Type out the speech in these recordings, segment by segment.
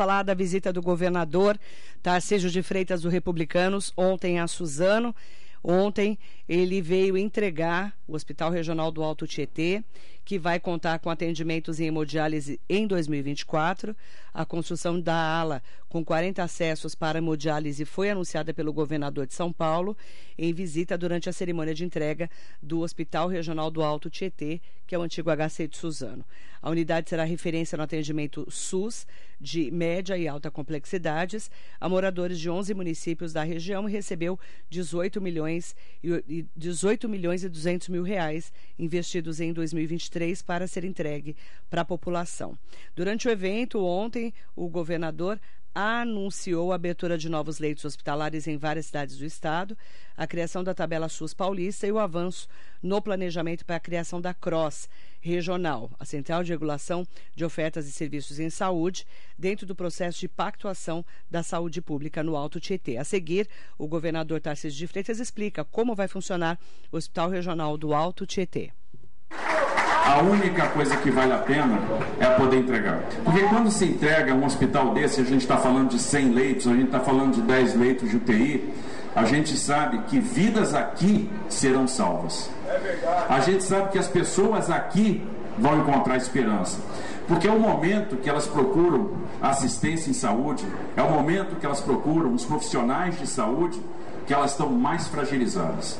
falar da visita do governador Tarcísio de Freitas do Republicanos ontem a Suzano. Ontem ele veio entregar o Hospital Regional do Alto Tietê, que vai contar com atendimentos em hemodiálise em 2024. A construção da ala com 40 acessos para hemodiálise foi anunciada pelo governador de São Paulo em visita durante a cerimônia de entrega do Hospital Regional do Alto Tietê, que é o antigo HC de Suzano. A unidade será referência no atendimento SUS de média e alta complexidades a moradores de 11 municípios da região e recebeu 18 milhões e 18 milhões e 200 mil reais investidos em 2023 para ser entregue para a população. Durante o evento ontem, o governador anunciou a abertura de novos leitos hospitalares em várias cidades do estado, a criação da tabela SUS paulista e o avanço no planejamento para a criação da CROSS regional, a Central de Regulação de Ofertas e Serviços em Saúde, dentro do processo de pactuação da saúde pública no Alto Tietê. A seguir, o governador Tarcísio de Freitas explica como vai funcionar o Hospital Regional do Alto Tietê. A única coisa que vale a pena é poder entregar. Porque quando se entrega um hospital desse, a gente está falando de 100 leitos, a gente está falando de 10 leitos de UTI, a gente sabe que vidas aqui serão salvas. A gente sabe que as pessoas aqui vão encontrar esperança. Porque é o momento que elas procuram assistência em saúde, é o momento que elas procuram os profissionais de saúde que elas estão mais fragilizadas.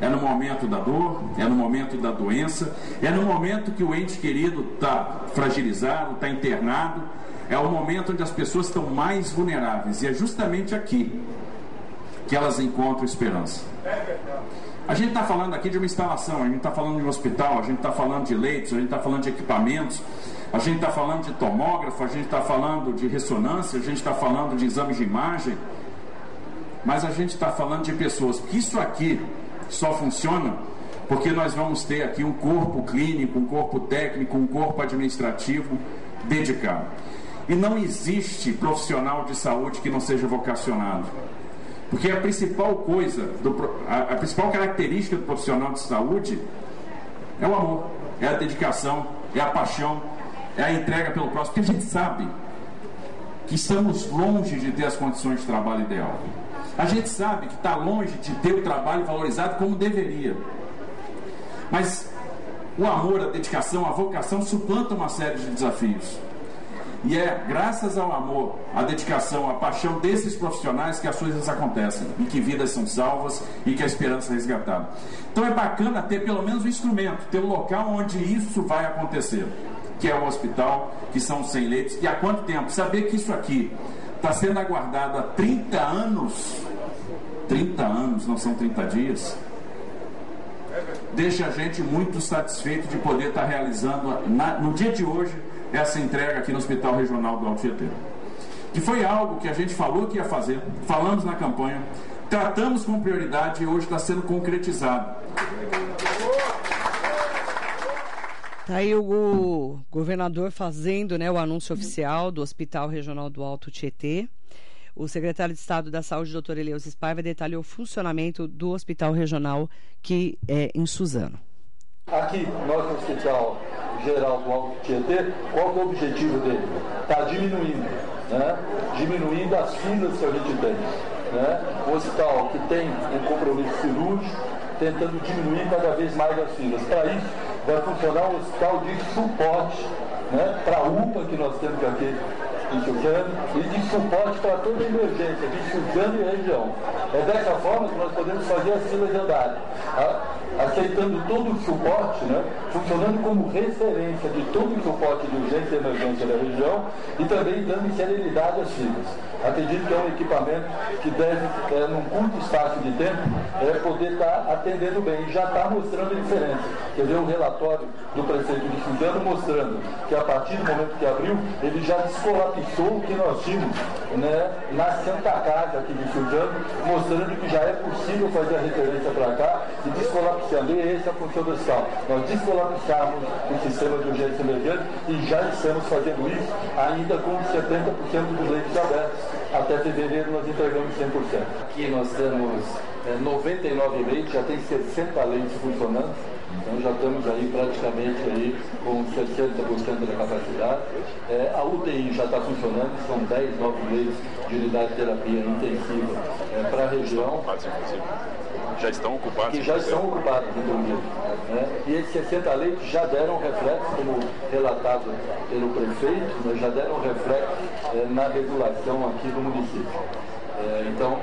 É no momento da dor, é no momento da doença, é no momento que o ente querido está fragilizado, está internado, é o momento onde as pessoas estão mais vulneráveis. E é justamente aqui que elas encontram esperança. A gente está falando aqui de uma instalação, a gente está falando de um hospital, a gente está falando de leitos, a gente está falando de equipamentos, a gente está falando de tomógrafo, a gente está falando de ressonância, a gente está falando de exames de imagem, mas a gente está falando de pessoas. Isso aqui só funciona porque nós vamos ter aqui um corpo clínico, um corpo técnico, um corpo administrativo dedicado. E não existe profissional de saúde que não seja vocacionado. Porque a principal coisa, do, a, a principal característica do profissional de saúde é o amor, é a dedicação, é a paixão, é a entrega pelo próximo. Porque a gente sabe que estamos longe de ter as condições de trabalho ideal. A gente sabe que está longe de ter o trabalho valorizado como deveria. Mas o amor, a dedicação, a vocação suplantam uma série de desafios. E é graças ao amor, à dedicação, à paixão desses profissionais que as coisas acontecem e que vidas são salvas e que a esperança é resgatada. Então é bacana ter pelo menos um instrumento, ter um local onde isso vai acontecer, que é o hospital, que são 100 leitos. E há quanto tempo? Saber que isso aqui está sendo aguardado há 30 anos 30 anos, não são 30 dias, deixa a gente muito satisfeito de poder estar realizando, na, no dia de hoje, essa entrega aqui no Hospital Regional do Alto Tietê. Que foi algo que a gente falou que ia fazer, falamos na campanha, tratamos com prioridade e hoje está sendo concretizado. Está aí o governador fazendo né, o anúncio oficial do Hospital Regional do Alto Tietê. O secretário de Estado da Saúde, doutor Eleusis Paiva, detalhou o funcionamento do Hospital Regional que é em Suzano. Aqui, nosso Hospital Geral do Alto Tietê, qual é o objetivo dele? Está diminuindo, né? diminuindo as filas que a gente tem. Né? O hospital que tem um compromisso cirúrgico, tentando diminuir cada vez mais as filas. Para isso, vai funcionar um hospital de suporte né? para a UPA que nós temos aqui em Suzano e de suporte para toda emergência de Suzano e região. É dessa forma que nós podemos fazer as filas de andar, aceitando todo o suporte, né, funcionando como referência de todo o suporte de urgência e emergência da região e também dando celeridade às filas. Acredito que é um equipamento que deve, é, num curto espaço de tempo, é, poder estar tá atendendo bem e já está mostrando a diferença. Quer ver um relatório do prefeito de Suzano mostrando que a partir do momento que abriu, ele já descolapsou o que nós tínhamos né, na Santa Casa aqui de Suzano, mostrando que já é possível fazer a referência para cá e descolapsando. E essa é a função do Estado. Nós descolapsamos o sistema de urgência emergente e já estamos fazendo isso ainda com 70% dos leitos abertos até fevereiro nós entregamos 100%. Aqui nós temos é, 99 leitos, já tem 60 leitos funcionando. Então já estamos aí praticamente aí com 60% da capacidade. É, a UTI já está funcionando, são 10 novos leitos de unidade de terapia intensiva é, para a região. Já estão ocupados? Que já estão ocupados, inclusive. Né? E esses 60 leitos já deram reflexo, como relatado pelo prefeito, né? já deram reflexo é, na regulação aqui do município. É, então,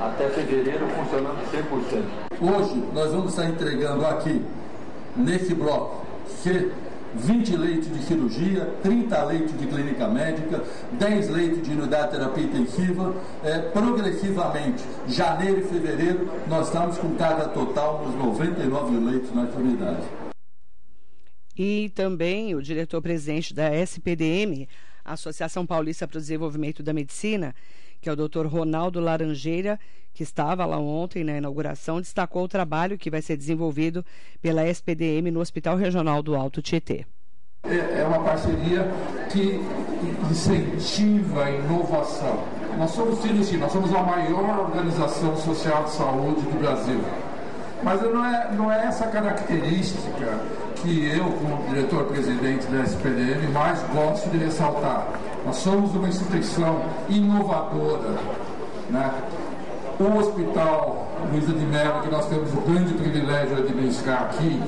até fevereiro funcionando 100%. Hoje nós vamos estar entregando aqui, nesse bloco C, 20 leitos de cirurgia, 30 leitos de clínica médica, 10 leitos de unidade de terapia intensiva. É, progressivamente, janeiro e fevereiro, nós estamos com carga total nos 99 leitos na unidade. E também o diretor-presidente da SPDM, Associação Paulista para o Desenvolvimento da Medicina, que é o Dr. Ronaldo Laranjeira, que estava lá ontem na inauguração, destacou o trabalho que vai ser desenvolvido pela SPDM no Hospital Regional do Alto Tietê. É, é uma parceria que incentiva a inovação. Nós somos sim, nós somos a maior organização social de saúde do Brasil. Mas não é, não é essa característica que eu, como diretor-presidente da SPDM, mais gosto de ressaltar. Nós somos uma instituição inovadora. Né? O Hospital Luiza de Mello, que nós temos o grande privilégio de administrar aqui,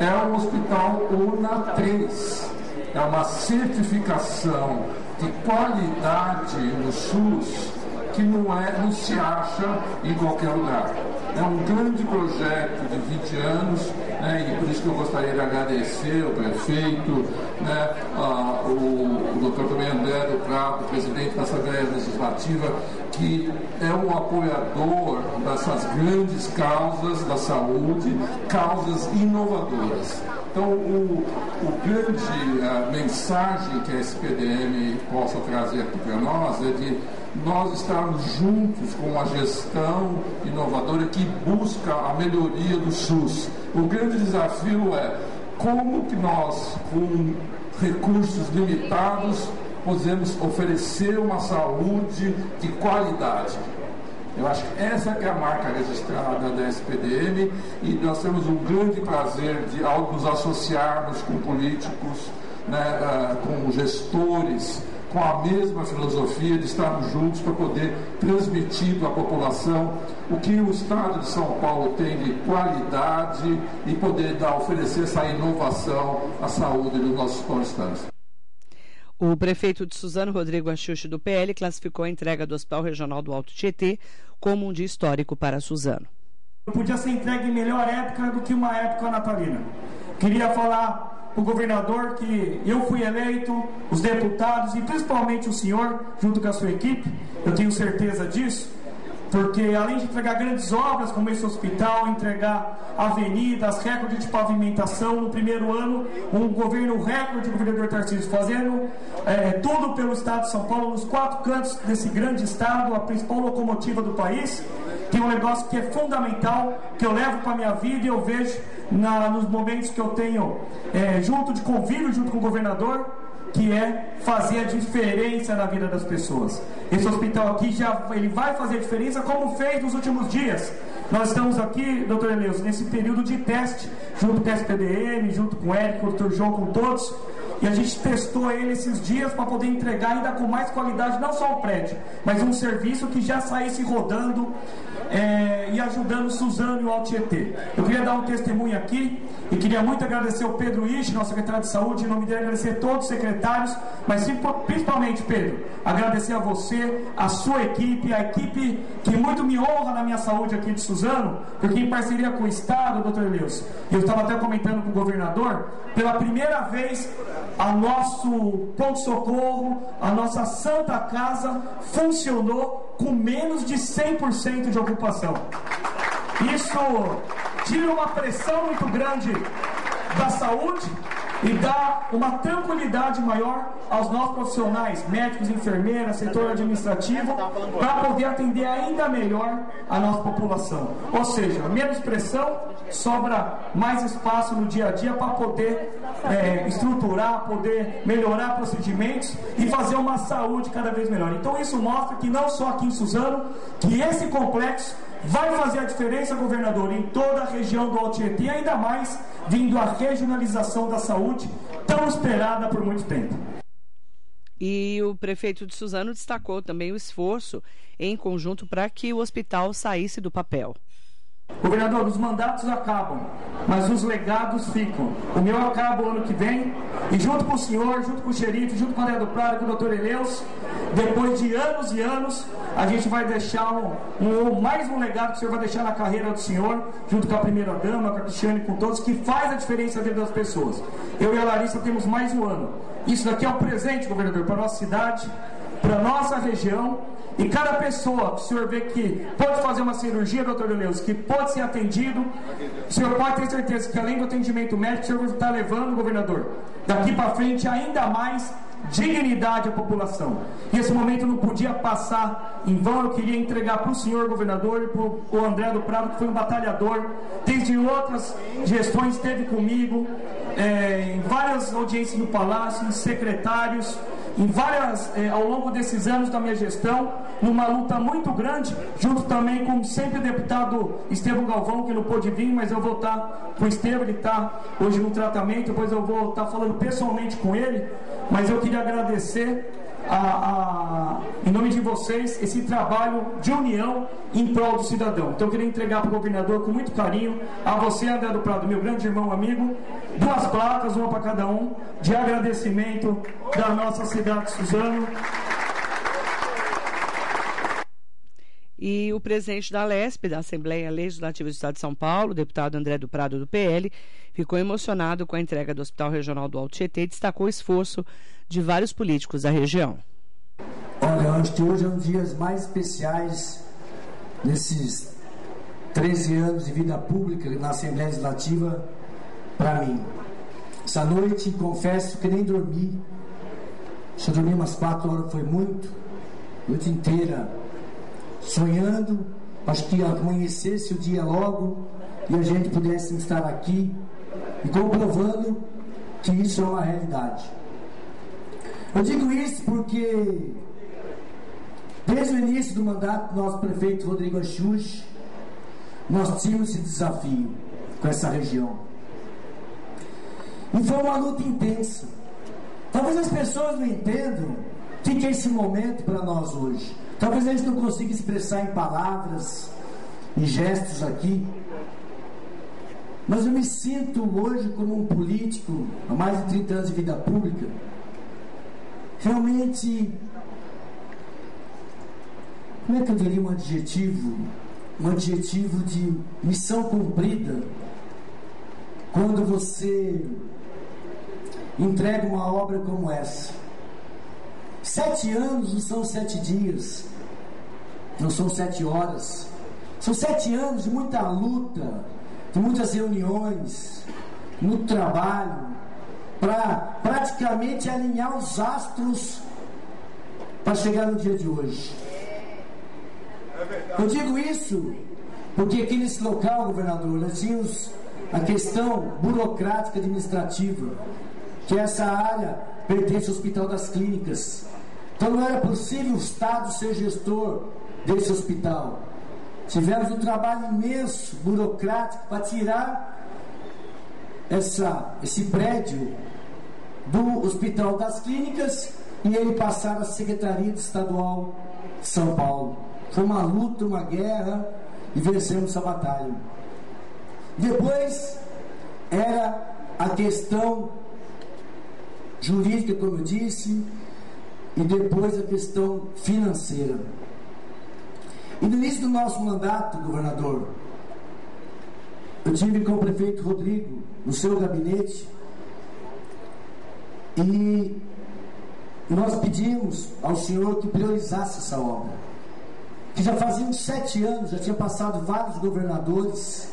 é um hospital UNA 3. É uma certificação de qualidade no SUS que não, é, não se acha em qualquer lugar. É um grande projeto de 20 anos, né, e por isso que eu gostaria de agradecer ao prefeito, né, o, o doutor também André do Prato, presidente da Assembleia Legislativa, que é um apoiador dessas grandes causas da saúde, causas inovadoras. Então, o, o grande a mensagem que a SPDM possa trazer aqui para nós é de nós estarmos juntos com uma gestão inovadora que busca a melhoria do SUS. O grande desafio é como que nós, com recursos limitados, podemos oferecer uma saúde de qualidade. Eu acho que essa é a marca registrada da SPDM e nós temos um grande prazer de ao nos associarmos com políticos, né, uh, com gestores, com a mesma filosofia de estarmos juntos para poder transmitir para a população o que o Estado de São Paulo tem de qualidade e poder dar, oferecer essa inovação à saúde dos nossos paulistanos. O prefeito de Suzano, Rodrigo Axuxi, do PL, classificou a entrega do Hospital Regional do Alto Tietê como um dia histórico para Suzano. Podia ser entregue em melhor época do que uma época natalina. Queria falar o governador que eu fui eleito, os deputados e principalmente o senhor, junto com a sua equipe, eu tenho certeza disso, porque além de entregar grandes obras como esse hospital, entregar avenidas, recordes de pavimentação no primeiro ano, um governo recorde do governador Tarcísio fazendo é, tudo pelo estado de São Paulo, nos quatro cantos desse grande estado, a principal locomotiva do país, tem um negócio que é fundamental, que eu levo para a minha vida e eu vejo na, nos momentos que eu tenho é, junto de convívio junto com o governador, que é fazer a diferença na vida das pessoas. Esse hospital aqui já ele vai fazer a diferença como fez nos últimos dias. Nós estamos aqui, doutor Eleus, nesse período de teste, junto com a SPDM, junto com o Érico, o doutor João, com todos, e a gente testou ele esses dias para poder entregar ainda com mais qualidade, não só o prédio, mas um serviço que já saísse rodando é, e ajudando Suzano e o Altietê. Eu queria dar um testemunho aqui e queria muito agradecer o Pedro Isch, nosso secretário de saúde, em nome dele agradecer a todos os secretários, mas principalmente, Pedro, agradecer a você, a sua equipe, a equipe que muito me honra na minha saúde aqui de Suzano, porque em parceria com o Estado, doutor Elius, eu estava até comentando com o governador, pela primeira vez a nosso ponto-socorro, a nossa Santa Casa funcionou com menos de 100% de ocupação. Isso tira uma pressão muito grande da saúde e dá uma tranquilidade maior aos nossos profissionais, médicos, enfermeiras, setor administrativo, para poder atender ainda melhor a nossa população. Ou seja, menos pressão, sobra mais espaço no dia a dia para poder é, estruturar, poder melhorar procedimentos e fazer uma saúde cada vez melhor. Então isso mostra que não só aqui em Suzano, que esse complexo vai fazer a diferença, governador, em toda a região do Alto Tietê, ainda mais vindo a regionalização da saúde, tão esperada por muito tempo. E o prefeito de Suzano destacou também o esforço em conjunto para que o hospital saísse do papel. Governador, os mandatos acabam, mas os legados ficam. O meu acaba o ano que vem, e junto com o senhor, junto com o xerife, junto com o André do Prado, com o doutor Eleus, depois de anos e anos, a gente vai deixar um, um, mais um legado que o senhor vai deixar na carreira do senhor, junto com a primeira dama, com a Cristiane, com todos, que faz a diferença vida das pessoas. Eu e a Larissa temos mais um ano. Isso daqui é um presente, governador, para a nossa cidade, para a nossa região e cada pessoa que o senhor vê que pode fazer uma cirurgia, doutor Leus, que pode ser atendido, o senhor pode ter certeza que além do atendimento médico, o senhor está levando, governador, daqui para frente ainda mais dignidade à população. E esse momento não podia passar em vão. Eu queria entregar para o senhor governador e para o André do Prado, que foi um batalhador, desde outras gestões esteve comigo, é, em várias audiências no Palácio, em secretários, em várias, eh, ao longo desses anos da minha gestão, numa luta muito grande, junto também com sempre o deputado Estevam Galvão, que não pôde vir, mas eu vou estar com o Estevam, ele está hoje no tratamento, depois eu vou estar falando pessoalmente com ele, mas eu queria agradecer a, a, em nome de vocês, esse trabalho de união em prol do cidadão. Então eu queria entregar para o governador com muito carinho, a você, André do Prado, meu grande irmão amigo, duas placas, uma para cada um, de agradecimento da nossa cidade de Suzano. E o presidente da LESP, da Assembleia Legislativa do Estado de São Paulo, deputado André do Prado do PL, ficou emocionado com a entrega do Hospital Regional do Alto Tietê e destacou o esforço de vários políticos da região. Olha, acho que hoje é um dos dias mais especiais nesses 13 anos de vida pública na Assembleia Legislativa para mim. Essa noite, confesso que nem dormi. Só dormi umas 4 horas, foi muito. Noite inteira sonhando, acho que amanhecesse o dia logo e a gente pudesse estar aqui e comprovando que isso é uma realidade. Eu digo isso porque desde o início do mandato do nosso prefeito Rodrigo Axux, nós tínhamos esse desafio com essa região. E foi uma luta intensa. Talvez as pessoas não entendam o que é esse momento para nós hoje. Talvez a gente não consiga expressar em palavras e gestos aqui, mas eu me sinto hoje como um político, há mais de 30 anos de vida pública, realmente, como é que eu diria um adjetivo? Um adjetivo de missão cumprida, quando você entrega uma obra como essa. Sete anos não são sete dias, não são sete horas, são sete anos de muita luta, de muitas reuniões, muito trabalho, para praticamente alinhar os astros para chegar no dia de hoje. Eu digo isso porque aqui nesse local, governador, nós tínhamos a questão burocrática administrativa, que essa área pertence ao Hospital das Clínicas. Então não era possível o Estado ser gestor desse hospital. Tivemos um trabalho imenso, burocrático, para tirar essa, esse prédio do Hospital das Clínicas e ele passar à Secretaria Estadual de São Paulo. Foi uma luta, uma guerra e vencemos essa batalha. Depois era a questão jurídica, como eu disse, e depois a questão financeira. E no início do nosso mandato, governador, eu tive com o prefeito Rodrigo no seu gabinete e nós pedimos ao senhor que priorizasse essa obra. Que já faziam sete anos, já tinha passado vários governadores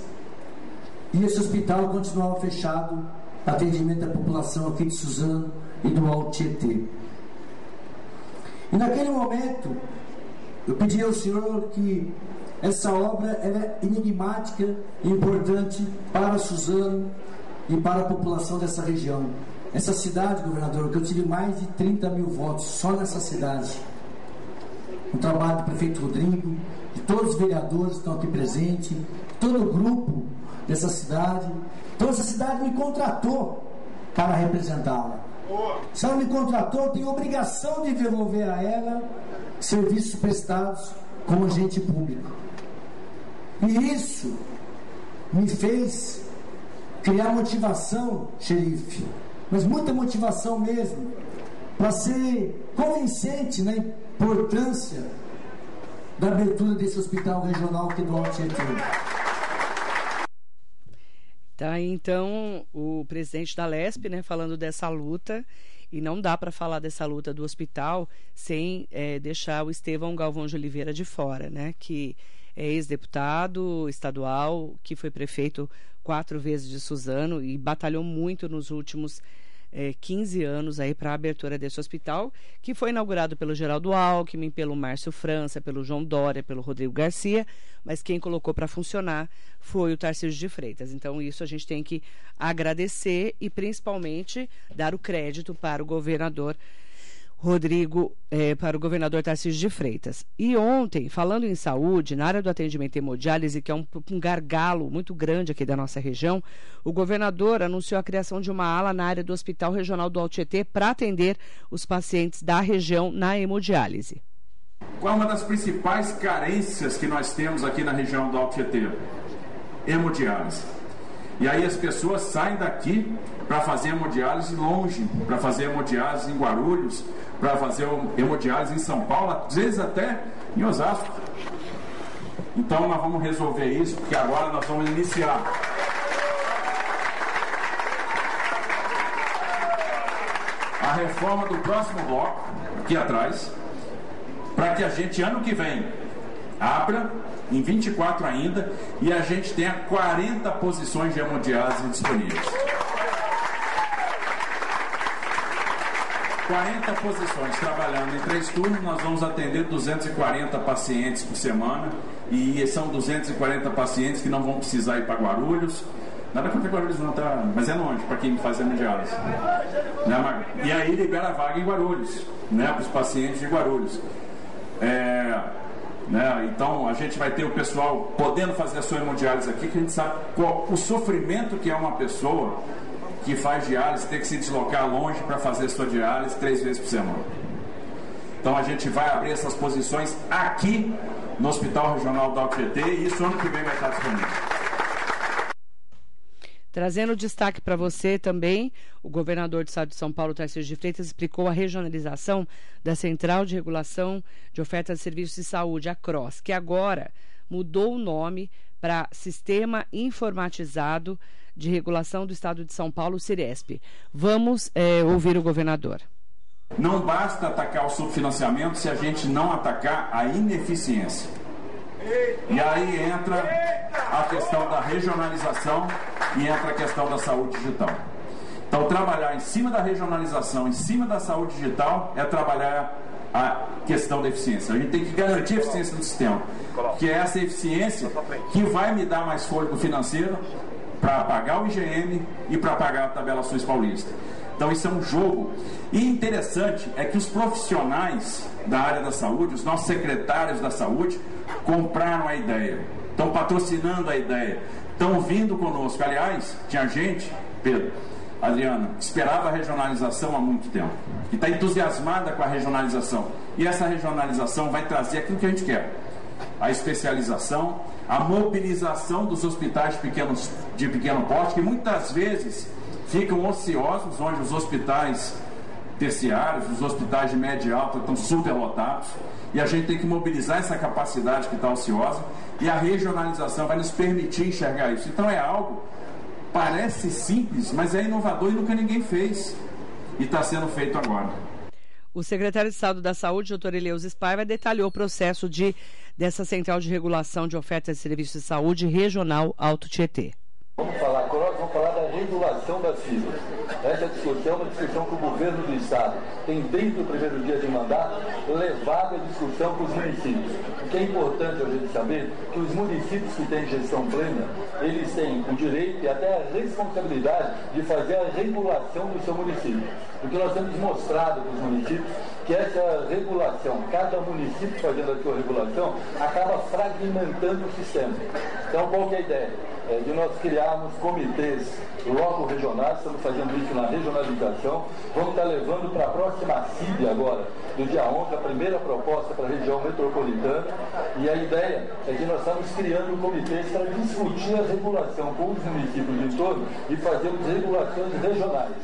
e esse hospital continuava fechado atendimento à população aqui de Suzano e do Alto Tietê. E naquele momento, eu pedi ao Senhor que essa obra era enigmática e importante para Suzano e para a população dessa região. Essa cidade, governador, que eu tive mais de 30 mil votos só nessa cidade. O trabalho do prefeito Rodrigo, de todos os vereadores que estão aqui presentes, todo o grupo dessa cidade. Então essa cidade me contratou para representá-la. Se ela me contratou, eu tenho obrigação de devolver a ela serviços prestados como agente público. E isso me fez criar motivação, xerife, mas muita motivação mesmo, para ser convincente na importância da abertura desse hospital regional aqui do Alto Tietê. Tá, então, o presidente da LESP, né, falando dessa luta, e não dá para falar dessa luta do hospital sem é, deixar o Estevão Galvão de Oliveira de fora, né, que é ex-deputado estadual, que foi prefeito quatro vezes de Suzano e batalhou muito nos últimos é, 15 anos aí para a abertura desse hospital, que foi inaugurado pelo Geraldo Alckmin, pelo Márcio França, pelo João Dória, pelo Rodrigo Garcia, mas quem colocou para funcionar foi o Tarcísio de Freitas. Então, isso a gente tem que agradecer e principalmente dar o crédito para o governador Rodrigo, eh, para o governador Tarcísio de Freitas. E ontem, falando em saúde, na área do atendimento hemodiálise, que é um, um gargalo muito grande aqui da nossa região, o governador anunciou a criação de uma ala na área do Hospital Regional do Altietê para atender os pacientes da região na hemodiálise. Qual é uma das principais carências que nós temos aqui na região do Altietê? Hemodiálise. E aí as pessoas saem daqui para fazer hemodiálise longe, para fazer hemodiálise em Guarulhos, para fazer hemodiálise em São Paulo, às vezes até em Osasco. Então nós vamos resolver isso, porque agora nós vamos iniciar. A reforma do próximo bloco, aqui atrás, para que a gente, ano que vem, abra em 24 ainda e a gente tenha 40 posições de hemodiálise disponíveis. 40 posições trabalhando em três turnos, nós vamos atender 240 pacientes por semana e são 240 pacientes que não vão precisar ir para Guarulhos. Nada contra Guarulhos não, tá? Mas é longe para quem faz hemodiálise. Né, e aí libera a vaga em Guarulhos, né, para os pacientes de Guarulhos. É, né? Então a gente vai ter o pessoal podendo fazer a sua hemodiálise aqui, que a gente sabe qual, o sofrimento que é uma pessoa que faz diálise ter que se deslocar longe para fazer sua diálise três vezes por semana. Então a gente vai abrir essas posições aqui no Hospital Regional da UTT e isso ano que vem vai estar disponível. Trazendo destaque para você também, o governador do estado de São Paulo, Tarcísio de Freitas, explicou a regionalização da Central de Regulação de Oferta de Serviços de Saúde, a CROSS, que agora mudou o nome para Sistema Informatizado de Regulação do Estado de São Paulo, Ciresp. Vamos é, ouvir o governador. Não basta atacar o subfinanciamento se a gente não atacar a ineficiência. E aí entra a questão da regionalização e entra a questão da saúde digital. Então, trabalhar em cima da regionalização, em cima da saúde digital, é trabalhar a questão da eficiência. A gente tem que garantir a eficiência do sistema, que é essa eficiência que vai me dar mais fôlego financeiro para pagar o IGM e para pagar a tabela SUS paulista. Então isso é um jogo. E interessante é que os profissionais da área da saúde, os nossos secretários da saúde, compraram a ideia, estão patrocinando a ideia, estão vindo conosco. Aliás, tinha gente, Pedro, Adriana, esperava a regionalização há muito tempo, e está entusiasmada com a regionalização. E essa regionalização vai trazer aquilo que a gente quer: a especialização, a mobilização dos hospitais pequenos, de pequeno porte, que muitas vezes ficam ociosos, onde os hospitais terciários, os hospitais de média e alta estão superlotados, e a gente tem que mobilizar essa capacidade que está ociosa, e a regionalização vai nos permitir enxergar isso. Então é algo, parece simples, mas é inovador e nunca ninguém fez, e está sendo feito agora. O secretário de Estado da Saúde, doutor Eleusis Paiva, detalhou o processo de, dessa Central de Regulação de Ofertas de Serviços de Saúde Regional Alto Tietê. Vamos falar, vamos falar regulação das filas. Essa discussão é uma discussão que o governo do Estado tem, desde o primeiro dia de mandato, levado a discussão com os municípios. O que é importante a gente saber que os municípios que têm gestão plena, eles têm o direito e até a responsabilidade de fazer a regulação do seu município. Porque nós temos mostrado para os municípios que essa regulação, cada município fazendo a sua regulação, acaba fragmentando o sistema. Então, qual é a ideia? É de nós criarmos comitês logo regionais, estamos fazendo isso na regionalização, vamos estar levando para a próxima CIB agora, do dia 11, a primeira proposta para a região metropolitana, e a ideia é que nós estamos criando comitês para discutir a regulação com os municípios de torno e fazermos regulações regionais.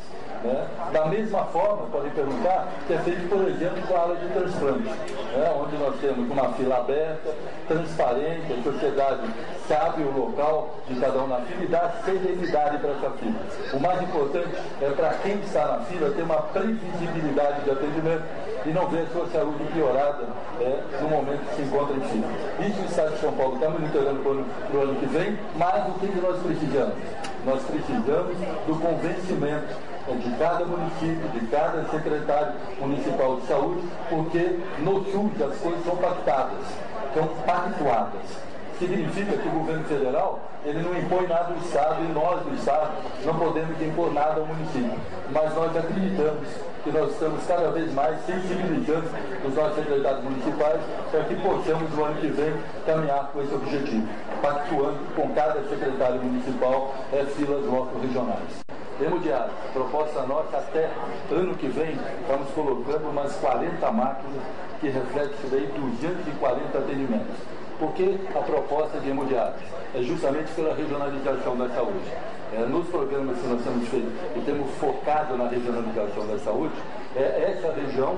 Né? Da mesma forma, podem perguntar, que é feito, por exemplo, com a área de transplante, né? onde nós temos uma fila aberta, transparente, a sociedade sabe o local de cada um na fila e dá serenidade para essa fila. O mais importante é para quem está na fila ter uma previsibilidade de atendimento e não ver a sua saúde piorada é, no momento que se encontra em fila. Isso o Estado de São Paulo está monitorando para o ano que vem, mas o que, nós precisamos? Nós precisamos do convencimento de cada município, de cada secretário municipal de saúde, porque no SUS as coisas são pactadas, são pactuadas. Significa que o governo federal ele não impõe nada ao Estado e nós do Estado não podemos impor nada ao município. Mas nós acreditamos que nós estamos cada vez mais sensibilizando os nossos secretários municipais para que possamos no ano que vem caminhar com esse objetivo, pactuando com cada secretário municipal é, filas regionais. Hemodiálise, proposta nossa até ano que vem, estamos colocando umas 40 máquinas que refletem isso daí, 240 atendimentos. Por que a proposta de hemodiálise? É justamente pela regionalização da saúde. É, nos programas que nós temos feito e temos focado na regionalização da saúde, é essa região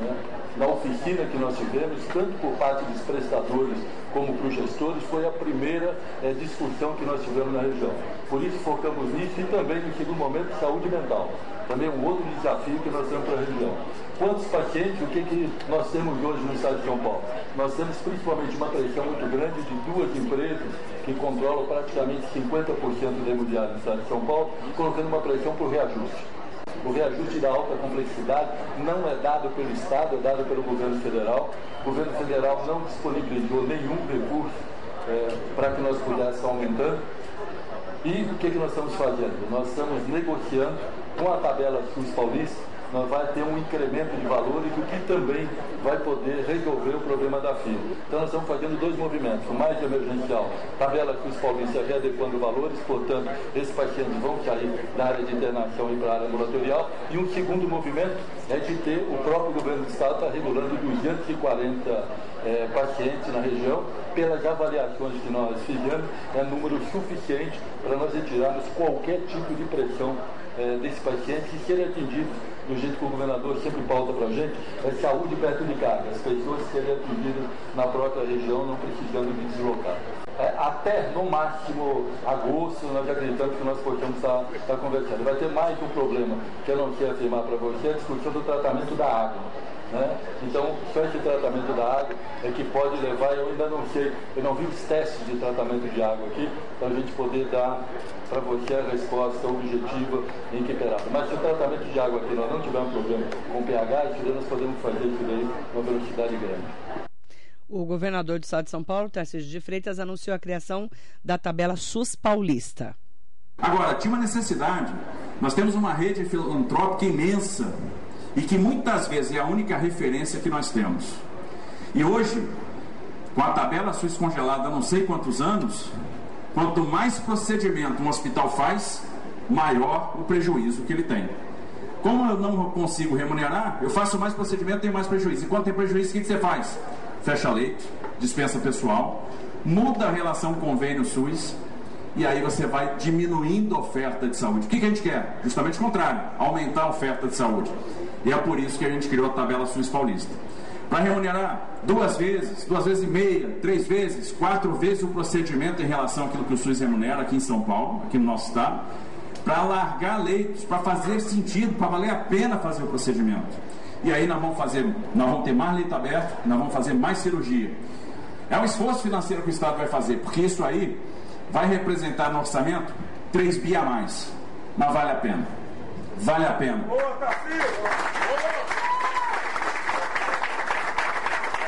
né, na oficina que nós tivemos, tanto por parte dos prestadores como para os gestores, foi a primeira é, discussão que nós tivemos na região. Por isso focamos nisso e também, no segundo momento, saúde mental. Também um outro desafio que nós temos para a região. Quantos pacientes, o que, que nós temos hoje no estado de São Paulo? Nós temos principalmente uma pressão muito grande de duas empresas que controlam praticamente 50% da hemodiálise no estado de São Paulo, colocando uma pressão por reajuste. O reajuste da alta complexidade não é dado pelo Estado, é dado pelo governo federal. O governo federal não disponibilizou nenhum recurso é, para que nós pudéssemos aumentando. E o que, que nós estamos fazendo? Nós estamos negociando com a tabela SUS Paulista nós vai ter um incremento de valores, o que também vai poder resolver o problema da fila. Então nós estamos fazendo dois movimentos, o mais emergencial, tabela que os paulistas readequando valores, portanto, esses pacientes vão sair da área de internação e para a área ambulatorial, e um segundo movimento é de ter o próprio governo do estado está regulando 240 é, pacientes na região, pelas avaliações que nós fizemos, é número suficiente para nós retirarmos qualquer tipo de pressão é, desse paciente e serem atendidos do jeito que o governador sempre pauta para a gente, é saúde perto de casa, as pessoas serem atendidas na própria região, não precisando de deslocar. É, até no máximo agosto nós acreditamos que nós possamos estar, conversando. Vai ter mais um problema que eu não quero afirmar para você, a discussão do tratamento da água. Né? Então, só esse tratamento da água é que pode levar, eu ainda não sei, eu não vi os testes de tratamento de água aqui, para a gente poder dar para você a resposta objetiva e equiparada. Mas se o tratamento de água aqui nós não tivermos problema com pH, isso daí nós podemos fazer isso daí uma velocidade grande. O governador do estado de São Paulo, Tarcísio de Freitas, anunciou a criação da tabela SUS Paulista. Agora, tinha uma necessidade. Nós temos uma rede filantrópica imensa e que muitas vezes é a única referência que nós temos. E hoje, com a tabela SUS congelada há não sei quantos anos, quanto mais procedimento um hospital faz, maior o prejuízo que ele tem. Como eu não consigo remunerar, eu faço mais procedimento, tenho mais prejuízo. Enquanto tem prejuízo, o que você faz? Fecha leito, dispensa pessoal, muda a relação convênio SUS, e aí você vai diminuindo a oferta de saúde. O que, que a gente quer? Justamente o contrário, aumentar a oferta de saúde. E é por isso que a gente criou a tabela SUS paulista. Para remunerar duas vezes, duas vezes e meia, três vezes, quatro vezes o procedimento em relação àquilo que o SUS remunera aqui em São Paulo, aqui no nosso estado, para alargar leitos, para fazer sentido, para valer a pena fazer o procedimento. E aí nós vamos fazer, nós vamos ter mais leito aberto, nós vamos fazer mais cirurgia. É um esforço financeiro que o Estado vai fazer, porque isso aí vai representar no orçamento 3 bi a mais. mas vale a pena. Vale a pena.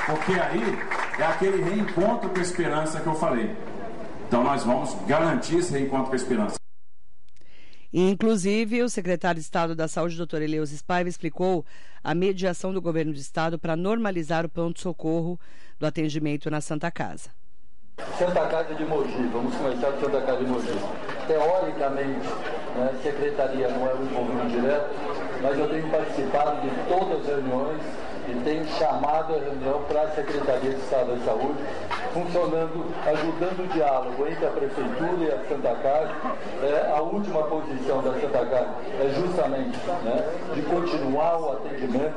Porque aí é aquele reencontro com a esperança que eu falei. Então nós vamos garantir esse reencontro com a esperança. Inclusive, o secretário de Estado da Saúde, doutor Eleusis Paiva, explicou a mediação do governo do Estado para normalizar o pronto-socorro do atendimento na Santa Casa. Santa Casa de Mogi, vamos começar com Santa Casa de Mogi. Teoricamente, né, secretaria não é um envolvimento direto, mas eu tenho participado de todas as reuniões e tem chamado a reunião para a Secretaria de Estado da Saúde, funcionando, ajudando o diálogo entre a Prefeitura e a Santa Casa. É, a última posição da Santa Casa é justamente né, de continuar o atendimento,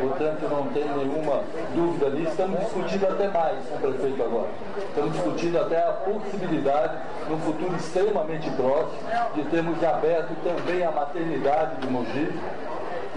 portanto não tem nenhuma dúvida nisso. Estamos discutindo até mais com o prefeito agora. Estamos discutindo até a possibilidade, no futuro extremamente próximo, de termos aberto também a maternidade de Mogi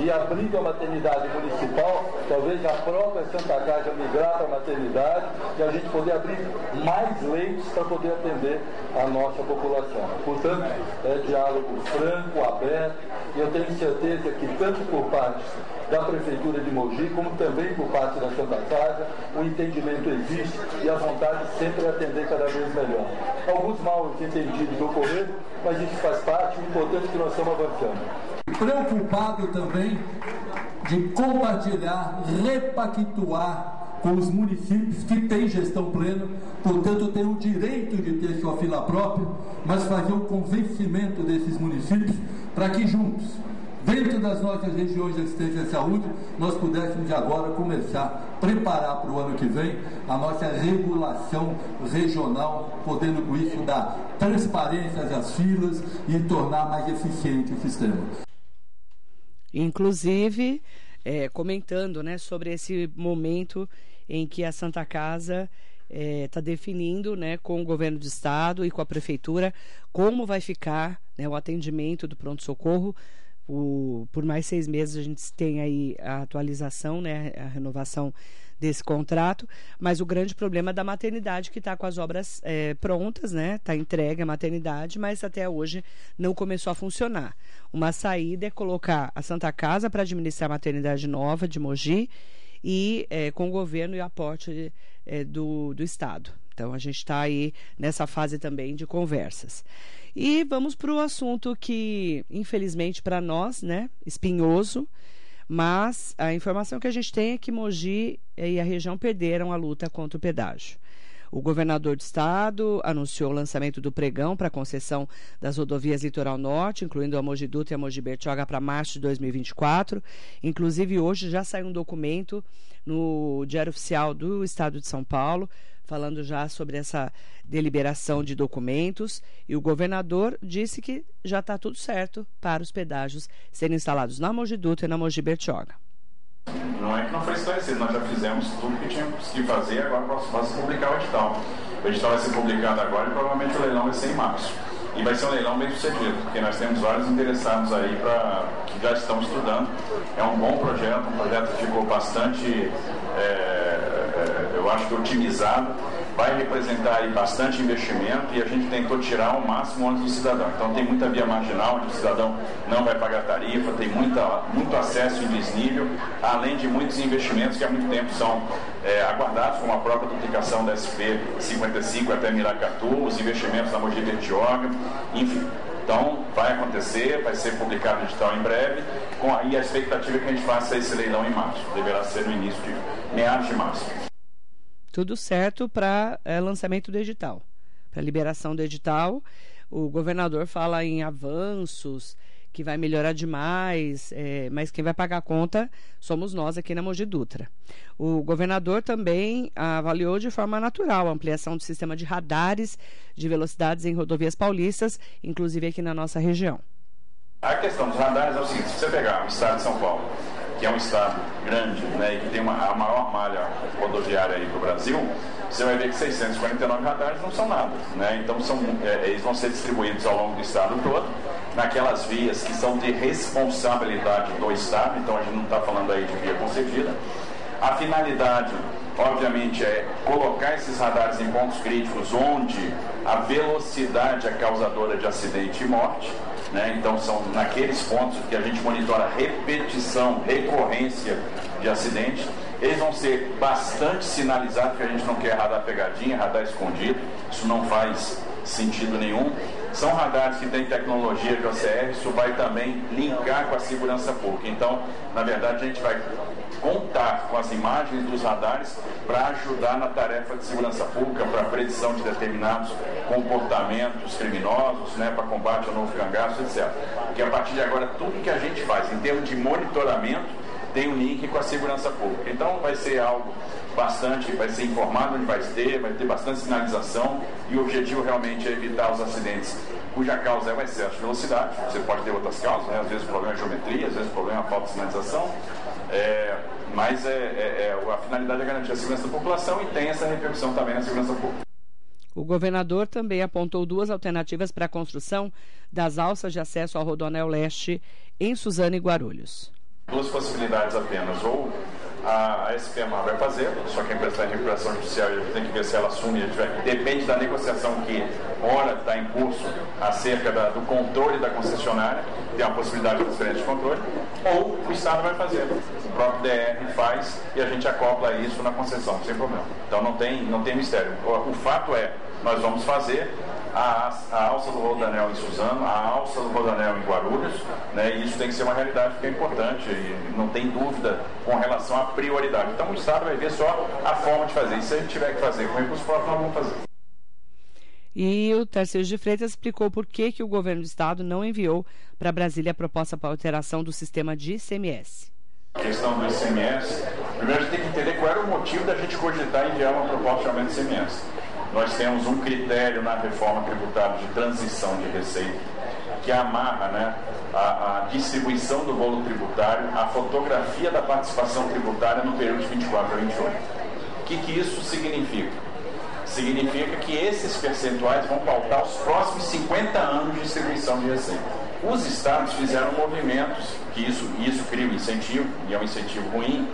e abrindo a maternidade municipal, talvez a própria Santa Casa migrar para a maternidade e a gente poder abrir mais leitos para poder atender a nossa população. Portanto, é diálogo franco, aberto, e eu tenho certeza que tanto por parte da Prefeitura de Mogi, como também por parte da Santa Casa, o entendimento existe e a vontade sempre é atender cada vez melhor. Alguns mal entendidos ocorreram, mas isso faz parte, o importante é que nós estamos avançando preocupado também de compartilhar, repactuar com os municípios que têm gestão plena, portanto têm o direito de ter sua fila própria, mas fazer o convencimento desses municípios para que juntos, dentro das nossas regiões de assistência à saúde, nós pudéssemos agora começar a preparar para o ano que vem a nossa regulação regional, podendo com isso dar transparência às filas e tornar mais eficiente o sistema. Inclusive, é, comentando né, sobre esse momento em que a Santa Casa está é, definindo né, com o governo do estado e com a prefeitura como vai ficar né, o atendimento do pronto-socorro. Por mais seis meses a gente tem aí a atualização, né, a renovação desse contrato, mas o grande problema é da maternidade que está com as obras é, prontas, né, está entregue a maternidade, mas até hoje não começou a funcionar. Uma saída é colocar a Santa Casa para administrar a maternidade nova de Mogi e é, com o governo e o aporte é, do, do Estado. Então a gente está aí nessa fase também de conversas. E vamos para o assunto que, infelizmente para nós, né, espinhoso, mas a informação que a gente tem é que Mogi e a região perderam a luta contra o pedágio. O governador do estado anunciou o lançamento do pregão para concessão das rodovias Litoral Norte, incluindo a Mogi Dutra e a Mogi Bertioga para março de 2024. Inclusive, hoje já saiu um documento no Diário Oficial do Estado de São Paulo falando já sobre essa deliberação de documentos e o governador disse que já está tudo certo para os pedágios serem instalados na Mogi Dutra e na Mogi Bertioga. Não é que não foi esclarecido, nós já fizemos tudo que tínhamos que fazer, agora vai se publicar o edital. O edital vai ser publicado agora e provavelmente o leilão vai ser em março. E vai ser um leilão bem sucedido, porque nós temos vários interessados aí para que já estão estudando. É um bom projeto, um projeto que ficou bastante é, é, eu acho que otimizado, vai representar aí bastante investimento e a gente tentou tirar o máximo onde do cidadão. Então tem muita via marginal onde o cidadão não vai pagar tarifa, tem muita, muito acesso em desnível, além de muitos investimentos que há muito tempo são é, aguardados, como a própria duplicação da SP 55 até Miracatu, os investimentos na Mogi Bertioga, enfim. Então, vai acontecer, vai ser publicado digital em breve, com aí a expectativa é que a gente faça esse leilão em março. Deverá ser no início de meados de março. Tudo certo para é, lançamento do edital, para liberação do edital. O governador fala em avanços, que vai melhorar demais, é, mas quem vai pagar a conta somos nós aqui na Mogi Dutra. O governador também avaliou de forma natural a ampliação do sistema de radares de velocidades em rodovias paulistas, inclusive aqui na nossa região. A questão dos radares é o seguinte: se você pegar o estado de São Paulo, que é um estado grande né, e que tem uma, a maior malha rodoviária aí do Brasil, você vai ver que 649 radares não são nada. Né? Então são, é, eles vão ser distribuídos ao longo do estado todo, naquelas vias que são de responsabilidade do estado, então a gente não está falando aí de via concedida. A finalidade, obviamente, é colocar esses radares em pontos críticos onde a velocidade é causadora de acidente e morte Né? Então, são naqueles pontos que a gente monitora repetição, recorrência de acidente. Eles vão ser bastante sinalizados, porque a gente não quer radar pegadinha, radar escondido. Isso não faz sentido nenhum. São radares que têm tecnologia de OCR, isso vai também linkar com a segurança pública. Então, na verdade, a gente vai contar com as imagens dos radares para ajudar na tarefa de segurança pública, para a predição de determinados comportamentos criminosos, né, para combate ao novo cangaço, etc. Porque a partir de agora, tudo que a gente faz em termos de monitoramento tem um link com a segurança pública. Então vai ser algo bastante, vai ser informado onde vai ter, vai ter bastante sinalização e o objetivo realmente é evitar os acidentes cuja causa é o excesso de velocidade. Você pode ter outras causas, né? às vezes o problema é geometria, às vezes o problema é a falta de sinalização. É, mas é, é, é, a finalidade é garantir a segurança da população e tem essa repercussão também na segurança pública. O governador também apontou duas alternativas para a construção das alças de acesso ao Rodonel Leste em Suzano e Guarulhos. Duas possibilidades apenas, ou a, a SPMA vai fazer, só que a empresa está em recuperação judicial e tem que ver se ela assume, depende da negociação que ora está em curso acerca da, do controle da concessionária, tem uma possibilidade de transferência de controle, ou o Estado vai fazer. O próprio DR faz e a gente acopla isso na concessão, sem problema. Então não tem, não tem mistério. O, o fato é, nós vamos fazer a, a, alça do Rodanel em Suzano, a alça do Rodanel em Guarulhos, né, e isso tem que ser uma realidade que é importante, e não tem dúvida com relação à prioridade. Então o Estado vai ver só a forma de fazer, e se a gente tiver que fazer com recursos próprios, nós vamos fazer. E o Tarcísio de Freitas explicou por que, que o governo do estado não enviou para Brasília a proposta para alteração do sistema de ICMS. A questão do ICMS, primeiro a gente tem que entender qual era o motivo da gente cogitar enviar uma proposta de aumento do ICMS nós temos um critério na reforma tributária de transição de receita que amarra né, a, a, distribuição do bolo tributário, a fotografia da participação tributária no período de 24 a 28. O que, que isso significa? Significa que esses percentuais vão pautar os próximos 50 anos de distribuição de receita. Os estados fizeram movimentos, que isso, isso cria um incentivo, e é um incentivo ruim,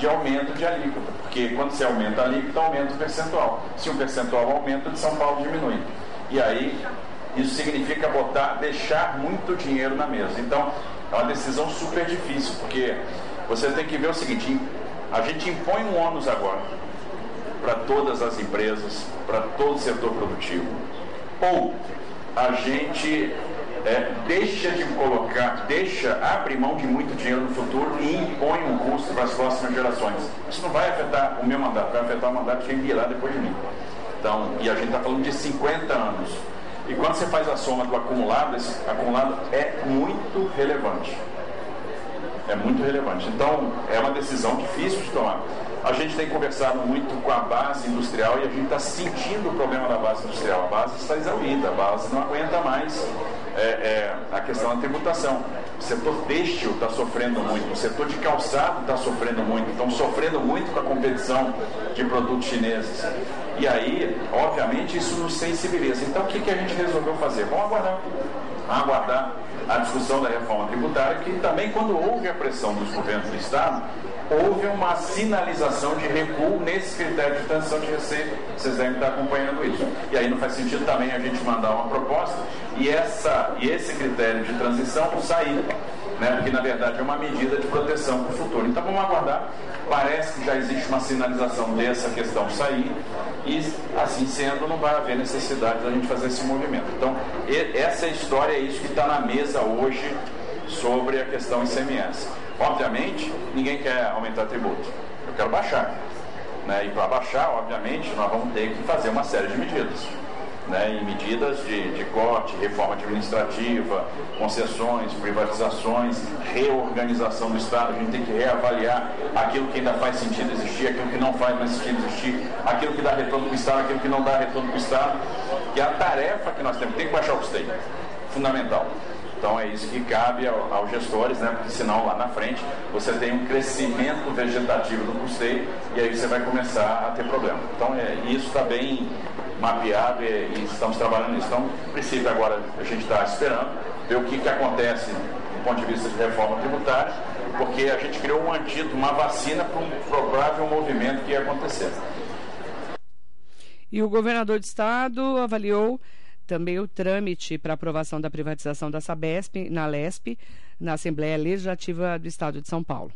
de aumento de alíquota, porque quando você aumenta a alíquota, aumenta o percentual. Se o percentual aumenta, de São Paulo diminui. E aí, isso significa botar, deixar muito dinheiro na mesa. Então, é uma decisão super difícil, porque você tem que ver o seguinte: a gente impõe um ônus agora para todas as empresas, para todo o setor produtivo. Ou a gente é, deixa de colocar, deixa, abre mão de muito dinheiro no futuro e impõe um custo para as próximas gerações. Isso não vai afetar o meu mandato, vai afetar o mandato de quem virá depois de mim. Então, e a gente está falando de 50 anos. E quando você faz a soma do acumulado, esse acumulado é muito relevante. É muito relevante. Então, é uma decisão difícil de tomar. A gente tem conversado muito com a base industrial e a gente está sentindo o problema da base industrial. A base está exaurida, a base não aguenta mais é, é, a questão da tributação. O setor têxtil está sofrendo muito, o setor de calçado está sofrendo muito, estão sofrendo muito com a competição de produtos chineses. E aí, obviamente, isso nos sensibiliza. Então, o que, que a gente resolveu fazer? Vamos aguardar. Aguardar a discussão da reforma tributária, que também, quando houve a pressão dos governos do Estado, houve uma sinalização de recuo nesse critério de transição de receita. Vocês devem estar acompanhando isso. E aí não faz sentido também a gente mandar uma proposta e, essa, e esse critério de transição sair. Né? Porque na verdade é uma medida de proteção para o futuro. Então vamos aguardar. Parece que já existe uma sinalização dessa questão sair e assim sendo não vai haver necessidade da gente fazer esse movimento. Então essa história é isso que está na mesa hoje sobre a questão ICMS. Obviamente, ninguém quer aumentar tributo. Eu quero baixar. Né? E para baixar, obviamente, nós vamos ter que fazer uma série de medidas. Né? E medidas de, de corte, reforma administrativa, concessões, privatizações, reorganização do Estado. A gente tem que reavaliar aquilo que ainda faz sentido existir, aquilo que não faz mais sentido existir, aquilo que dá retorno para o Estado, aquilo que não dá retorno para o Estado. Que é a tarefa que nós temos, tem que baixar o custeio. Fundamental. Então é isso que cabe ao, aos gestores, né? porque senão lá na frente você tem um crescimento vegetativo do custeio e aí você vai começar a ter problema. Então é, isso está bem mapeado e, e, estamos trabalhando nisso. Então, no princípio agora a gente está esperando ver o que, que acontece do ponto de vista de reforma tributária, porque a gente criou um antídoto, uma vacina para um provável movimento que ia acontecer. E o governador de estado avaliou também o trâmite para aprovação da privatização da Sabesp na LESP, na Assembleia Legislativa do Estado de São Paulo.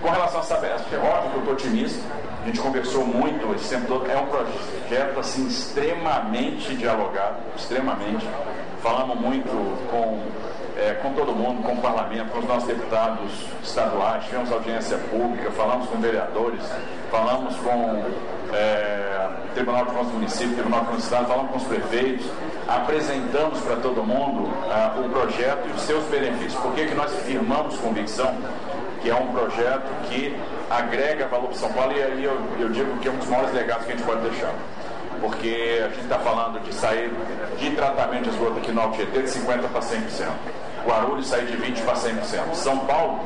Com relação à Sabesp, é óbvio que eu estou otimista. A gente conversou muito esse tempo todo. É um projeto assim extremamente dialogado, extremamente. Falamos muito com, é, com todo mundo, com o parlamento, com os nossos deputados estaduais, tivemos audiência pública, falamos com vereadores, falamos com é, Tribunal de Contas do Município, Tribunal de Contas do Estado, falamos com os prefeitos, apresentamos para todo mundo uh, o projeto e os seus benefícios. Por que, que nós firmamos convicção que é um projeto que agrega valor para São Paulo e aí eu, eu digo que é um dos maiores legados que a gente pode deixar. Porque a gente está falando de sair de tratamento de esgoto aqui no Alto Tietê de 50% para 100%. Guarulhos sair de 20% para 100%. São Paulo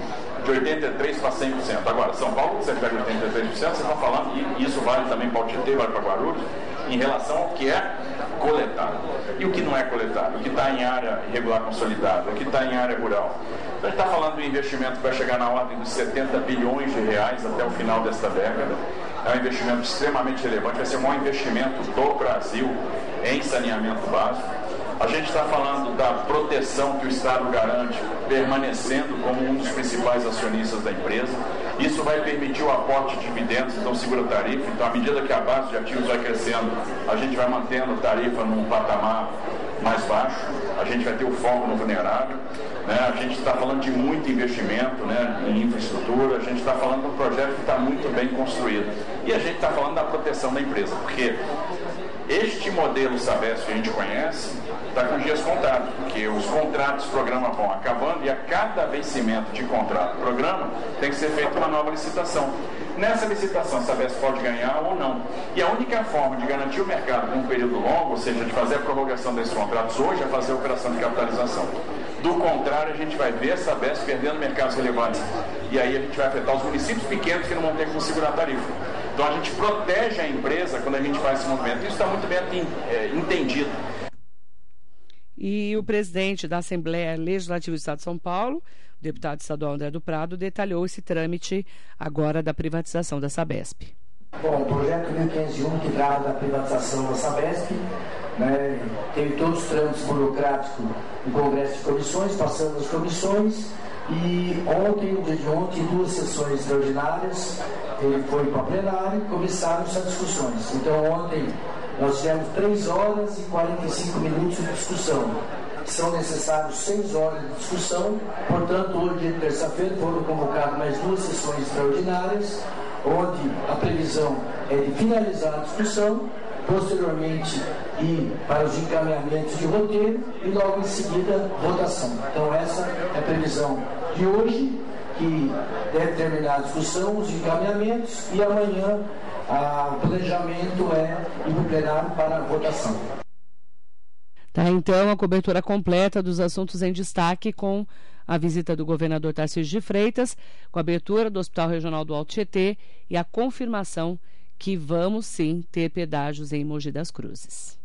de 83% para 100%. Agora, São Paulo, você pega 83%, você está falando, e isso vale também para o Tietê, vale para Guarulhos, em relação ao que é coletado. E o que não é coletado? O que está em área irregular consolidada, o que está em área rural. Então, a gente está falando de um investimento que vai chegar na ordem dos 70 bilhões de reais até o final desta década. É um investimento extremamente relevante, vai ser o maior investimento do Brasil em saneamento básico. A gente está falando da proteção que o Estado garante, permanecendo como um dos principais acionistas da empresa. Isso vai permitir o aporte de dividendos, então segura tarifa. Então, à medida que a base de ativos vai crescendo, a gente vai mantendo a tarifa num patamar mais baixo, a gente vai ter o foco no vulnerável. Né? A gente está falando de muito investimento né, em infraestrutura, a gente está falando de um projeto que está muito bem construído. E a gente está falando da proteção da empresa, porque este modelo Sabesp que a gente conhece está com dias contados, porque os contratos programa vão acabando e a cada vencimento de contrato programa tem que ser feita uma nova licitação. Nessa licitação, Sabesp pode ganhar ou não. E a única forma de garantir o mercado por um período longo, ou seja, de fazer a prorrogação desses contratos hoje, é fazer a operação de capitalização. Do contrário, a gente vai ver a Sabesp perdendo mercados relevantes. E aí a gente vai afetar os municípios pequenos que não vão ter como segurar a tarifa. Então a gente protege a empresa quando a gente faz esse movimento. Isso está muito bem é, entendido. E o presidente da Assembleia Legislativa do Estado de São Paulo, o deputado estadual André do Prado, detalhou esse trâmite agora da privatização da Sabesp. Bom, o projeto 1501 que trata da privatização da Sabesp né, teve todos os trâmites burocráticos no Congresso de Comissões, passando as comissões, e ontem, no dia de ontem, duas sessões extraordinárias, ele foi para plenário e começaram essas discussões. Então, ontem nós tivemos 3 horas e 45 minutos de discussão. São necessários 6 horas de discussão, portanto, hoje, terça-feira, foram convocadas mais duas sessões extraordinárias, onde a previsão é de finalizar a discussão, posteriormente ir para os encaminhamentos de roteiro e logo em seguida votação. Então essa é a previsão de hoje, que deve terminar a discussão, os encaminhamentos e amanhã o planejamento é ir para o plenário para a votação. Tá, então, a cobertura completa dos assuntos em destaque com a visita do governador Tarcísio de Freitas, com a abertura do Hospital Regional do Alto Tietê e a confirmação que vamos sim ter pedágios em Mogi das Cruzes.